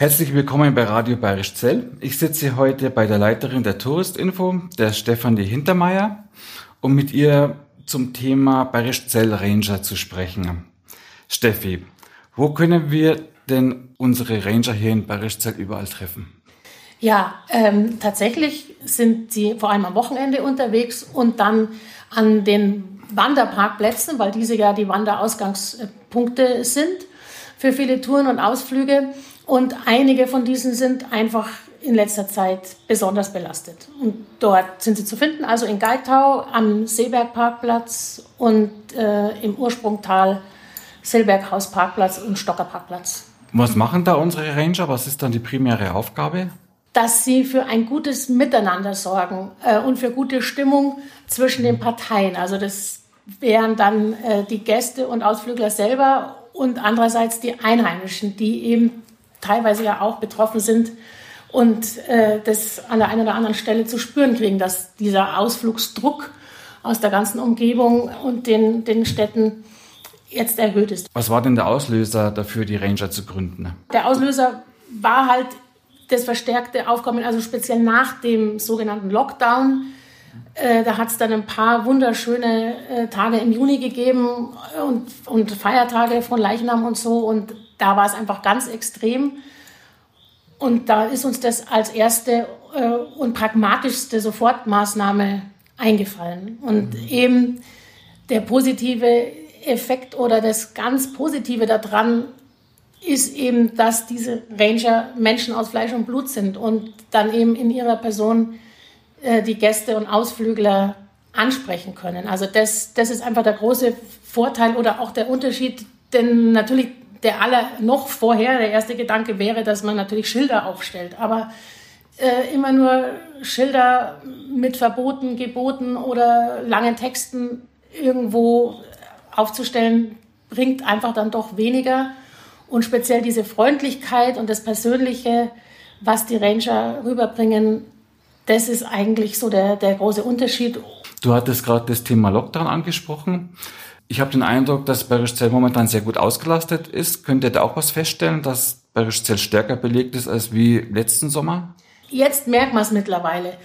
Herzlich willkommen bei Radio Bayerisch Zell. Ich sitze heute bei der Leiterin der Touristinfo, der Stefanie Hintermeier, um mit ihr zum Thema Bayerisch Zell Ranger zu sprechen. Steffi, wo können wir denn unsere Ranger hier in Bayerisch Zell überall treffen? Ja, ähm, tatsächlich sind sie vor allem am Wochenende unterwegs und dann an den Wanderparkplätzen, weil diese ja die Wanderausgangspunkte sind für viele Touren und Ausflüge. Und einige von diesen sind einfach in letzter Zeit besonders belastet. Und dort sind sie zu finden, also in Geitau am Seebergparkplatz und äh, im Ursprungtal Silberghausparkplatz und Stockerparkplatz. Was machen da unsere Ranger? Was ist dann die primäre Aufgabe? Dass sie für ein gutes Miteinander sorgen äh, und für gute Stimmung zwischen den Parteien. Also das wären dann äh, die Gäste und Ausflügler selber und andererseits die Einheimischen, die eben teilweise ja auch betroffen sind und äh, das an der einen oder anderen Stelle zu spüren kriegen, dass dieser Ausflugsdruck aus der ganzen Umgebung und den, den Städten jetzt erhöht ist. Was war denn der Auslöser dafür, die Ranger zu gründen? Der Auslöser war halt das verstärkte Aufkommen, also speziell nach dem sogenannten Lockdown. Äh, da hat es dann ein paar wunderschöne äh, Tage im Juni gegeben und, und Feiertage von Leichnam und so. Und da war es einfach ganz extrem. Und da ist uns das als erste äh, und pragmatischste Sofortmaßnahme eingefallen. Und mhm. eben der positive Effekt oder das ganz Positive daran ist eben, dass diese Ranger Menschen aus Fleisch und Blut sind und dann eben in ihrer Person äh, die Gäste und Ausflügler ansprechen können. Also das, das ist einfach der große Vorteil oder auch der Unterschied, denn natürlich der aller noch vorher, der erste Gedanke wäre, dass man natürlich Schilder aufstellt, aber äh, immer nur Schilder mit Verboten, Geboten oder langen Texten irgendwo aufzustellen, bringt einfach dann doch weniger. Und speziell diese Freundlichkeit und das Persönliche, was die Ranger rüberbringen, das ist eigentlich so der, der große Unterschied. Du hattest gerade das Thema Lockdown angesprochen. Ich habe den Eindruck, dass Berrischzell momentan sehr gut ausgelastet ist. Könnt ihr da auch was feststellen, dass Berrischzell stärker belegt ist als wie letzten Sommer? Jetzt merkt man es mittlerweile.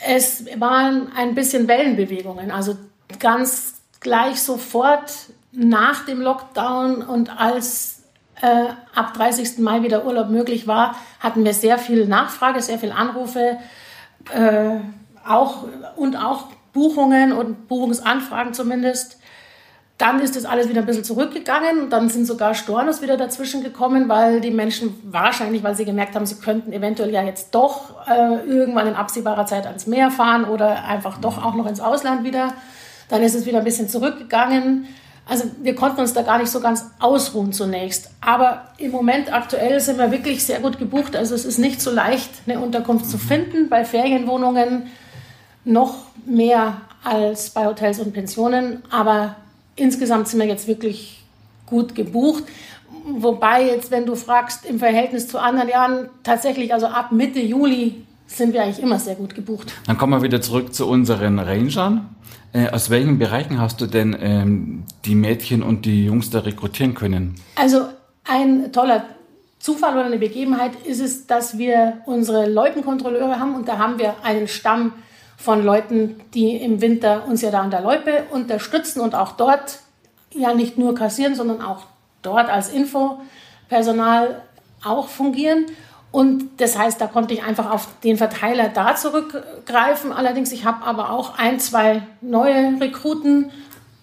Es waren ein bisschen Wellenbewegungen. Also ganz gleich sofort nach dem Lockdown und als äh, ab 30. Mai wieder Urlaub möglich war, hatten wir sehr viel Nachfrage, sehr viel Anrufe äh, auch, und auch Buchungen und Buchungsanfragen zumindest. Dann ist das alles wieder ein bisschen zurückgegangen. Dann sind sogar Stornos wieder dazwischen gekommen, weil die Menschen wahrscheinlich, weil sie gemerkt haben, sie könnten eventuell ja jetzt doch äh, irgendwann in absehbarer Zeit ans Meer fahren oder einfach doch auch noch ins Ausland wieder. Dann ist es wieder ein bisschen zurückgegangen. Also wir konnten uns da gar nicht so ganz ausruhen zunächst. Aber im Moment aktuell sind wir wirklich sehr gut gebucht. Also es ist nicht so leicht, eine Unterkunft zu finden. Bei Ferienwohnungen noch mehr als bei Hotels und Pensionen. Aber insgesamt sind wir jetzt wirklich gut gebucht. Wobei jetzt, wenn du fragst, im Verhältnis zu anderen Jahren, tatsächlich, also ab Mitte Juli sind wir eigentlich immer sehr gut gebucht. Dann kommen wir wieder zurück zu unseren Rangern. Äh, aus welchen Bereichen hast du denn ähm, die Mädchen und die Jungs da rekrutieren können? Also ein toller Zufall oder eine Begebenheit ist es, dass wir unsere Loipenkontrolleure haben und da haben wir einen Stamm von Leuten, die im Winter uns ja da an der Loipe unterstützen und auch dort ja nicht nur kassieren, sondern auch dort als Infopersonal auch fungieren. Und das heißt, da konnte ich einfach auf den Verteiler da zurückgreifen. Allerdings, ich habe aber auch ein, zwei neue Rekruten,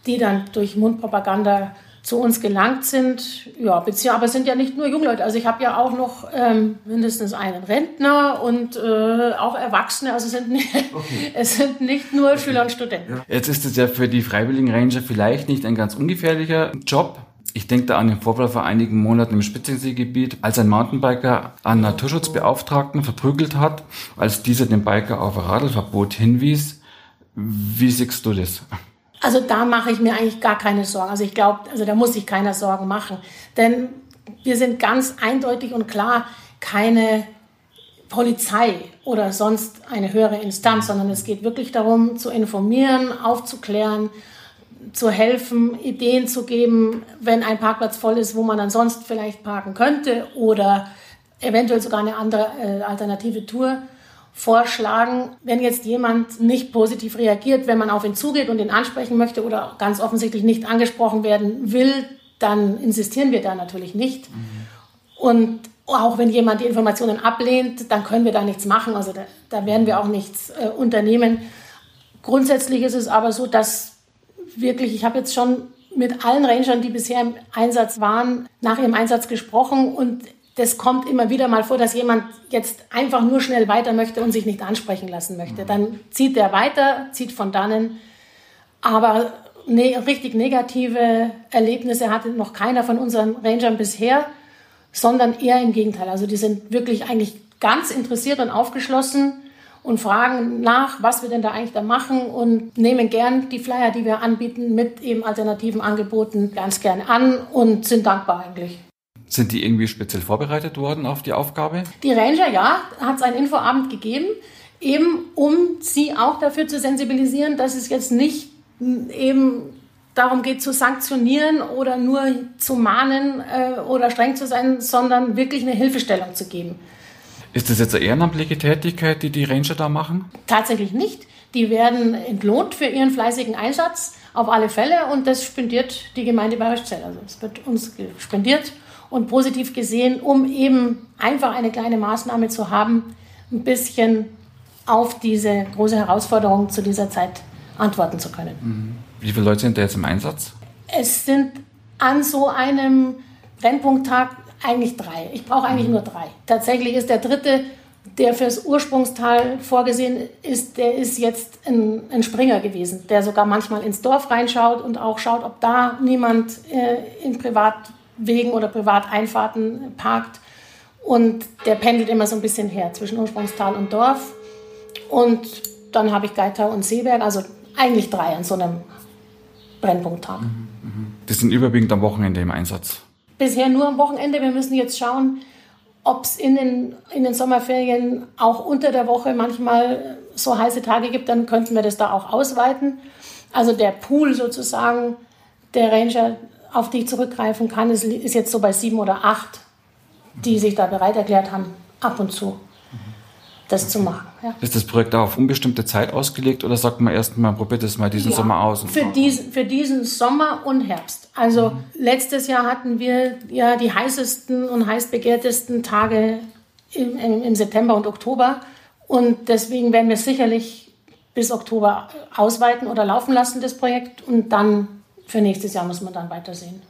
die dann durch Mundpropaganda zu uns gelangt sind. Ja, aber es sind ja nicht nur Jungleute. Also ich habe ja auch noch ähm, mindestens einen Rentner und äh, auch Erwachsene. Also es sind, nicht, okay. es sind nicht nur okay. Schüler und Studenten. Jetzt ist es ja für die Freiwilligen Ranger vielleicht nicht ein ganz ungefährlicher Job. Ich denke da an den Vorfall vor einigen Monaten im Spitzenseegebiet, als ein Mountainbiker einen Naturschutzbeauftragten verprügelt hat, als dieser den Biker auf Radlverbot hinwies. Wie siehst du das? Also da mache ich mir eigentlich gar keine Sorgen. Also ich glaube, also da muss sich keiner Sorgen machen. Denn wir sind ganz eindeutig und klar keine Polizei oder sonst eine höhere Instanz, sondern es geht wirklich darum, zu informieren, aufzuklären, zu helfen, Ideen zu geben, wenn ein Parkplatz voll ist, wo man dann sonst vielleicht parken könnte oder eventuell sogar eine andere äh, alternative Tour vorschlagen. Wenn jetzt jemand nicht positiv reagiert, wenn man auf ihn zugeht und ihn ansprechen möchte oder ganz offensichtlich nicht angesprochen werden will, dann insistieren wir da natürlich nicht. Mhm. Und auch wenn jemand die Informationen ablehnt, dann können wir da nichts machen. Also da, da werden wir auch nichts äh, unternehmen. Grundsätzlich ist es aber so, dass wirklich, ich habe jetzt schon mit allen Rangern, die bisher im Einsatz waren, nach ihrem Einsatz gesprochen und das kommt immer wieder mal vor, dass jemand jetzt einfach nur schnell weiter möchte und sich nicht ansprechen lassen möchte. Dann zieht er weiter, zieht von dannen. Aber ne, richtig negative Erlebnisse hatte noch keiner von unseren Rangern bisher, sondern eher im Gegenteil. Also die sind wirklich eigentlich ganz interessiert und aufgeschlossen und fragen nach, was wir denn da eigentlich da machen und nehmen gern die Flyer, die wir anbieten, mit eben alternativen Angeboten ganz gern an und sind dankbar eigentlich. Sind die irgendwie speziell vorbereitet worden auf die Aufgabe? Die Ranger, ja, hat es einen Infoabend gegeben, eben um sie auch dafür zu sensibilisieren, dass es jetzt nicht eben darum geht zu sanktionieren oder nur zu mahnen äh, oder streng zu sein, sondern wirklich eine Hilfestellung zu geben. Ist das jetzt eine ehrenamtliche Tätigkeit, die die Ranger da machen? Tatsächlich nicht. Die werden entlohnt für ihren fleißigen Einsatz auf alle Fälle und das spendiert die Gemeinde Bayerischzell. Also es wird uns spendiert und positiv gesehen, um eben einfach eine kleine Maßnahme zu haben, ein bisschen auf diese große Herausforderung zu dieser Zeit antworten zu können. Mhm. Wie viele Leute sind da jetzt im Einsatz? Es sind an so einem Brennpunkttag eigentlich drei. Ich brauche eigentlich mhm. nur drei. Tatsächlich ist der dritte, der fürs Ursprungstal vorgesehen ist, der ist jetzt ein, ein Springer gewesen, der sogar manchmal ins Dorf reinschaut und auch schaut, ob da niemand äh, in Privatwegen oder Privateinfahrten parkt. Und der pendelt immer so ein bisschen her zwischen Ursprungstal und Dorf. Und dann habe ich Geiter und Seeberg, also eigentlich drei an so einem Brennpunkttag. Mhm, mhm. Die sind überwiegend am Wochenende im Einsatz. Bisher nur am Wochenende. Wir müssen jetzt schauen, ob es in den, in den Sommerferien auch unter der Woche manchmal so heiße Tage gibt, dann könnten wir das da auch ausweiten. Also der Pool sozusagen der Ranger, auf die ich zurückgreifen kann, ist, ist jetzt so bei sieben oder acht, die sich da bereit erklärt haben, ab und zu das zu machen. Ja. Ist das Projekt auch auf unbestimmte Zeit ausgelegt oder sagt man erst mal, probiert es mal diesen ja, Sommer aus? Für diesen, für diesen Sommer und Herbst. Also mhm. letztes Jahr hatten wir ja die heißesten und heißbegehrtesten Tage im, im, im September und Oktober. Und deswegen werden wir sicherlich bis Oktober ausweiten oder laufen lassen, das Projekt. Und dann für nächstes Jahr muss man dann weitersehen.